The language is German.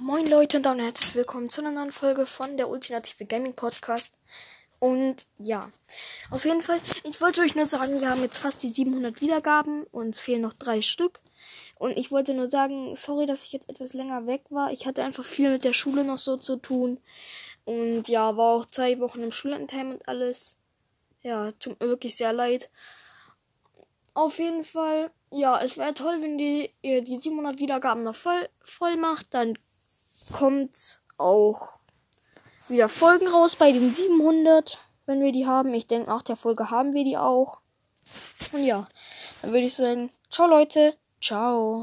Moin Leute und damit herzlich willkommen zu einer neuen Folge von der Ultimative Gaming Podcast. Und ja, auf jeden Fall, ich wollte euch nur sagen, wir haben jetzt fast die 700 Wiedergaben, uns fehlen noch drei Stück. Und ich wollte nur sagen, sorry, dass ich jetzt etwas länger weg war. Ich hatte einfach viel mit der Schule noch so zu tun. Und ja, war auch zwei Wochen im Schullandheim und alles. Ja, tut mir wirklich sehr leid. Auf jeden Fall, ja, es wäre toll, wenn die, ihr die 700 Wiedergaben noch voll, voll macht. Dann kommt auch wieder Folgen raus bei den 700, wenn wir die haben. Ich denke, nach der Folge haben wir die auch. Und ja, dann würde ich sagen, ciao Leute, ciao.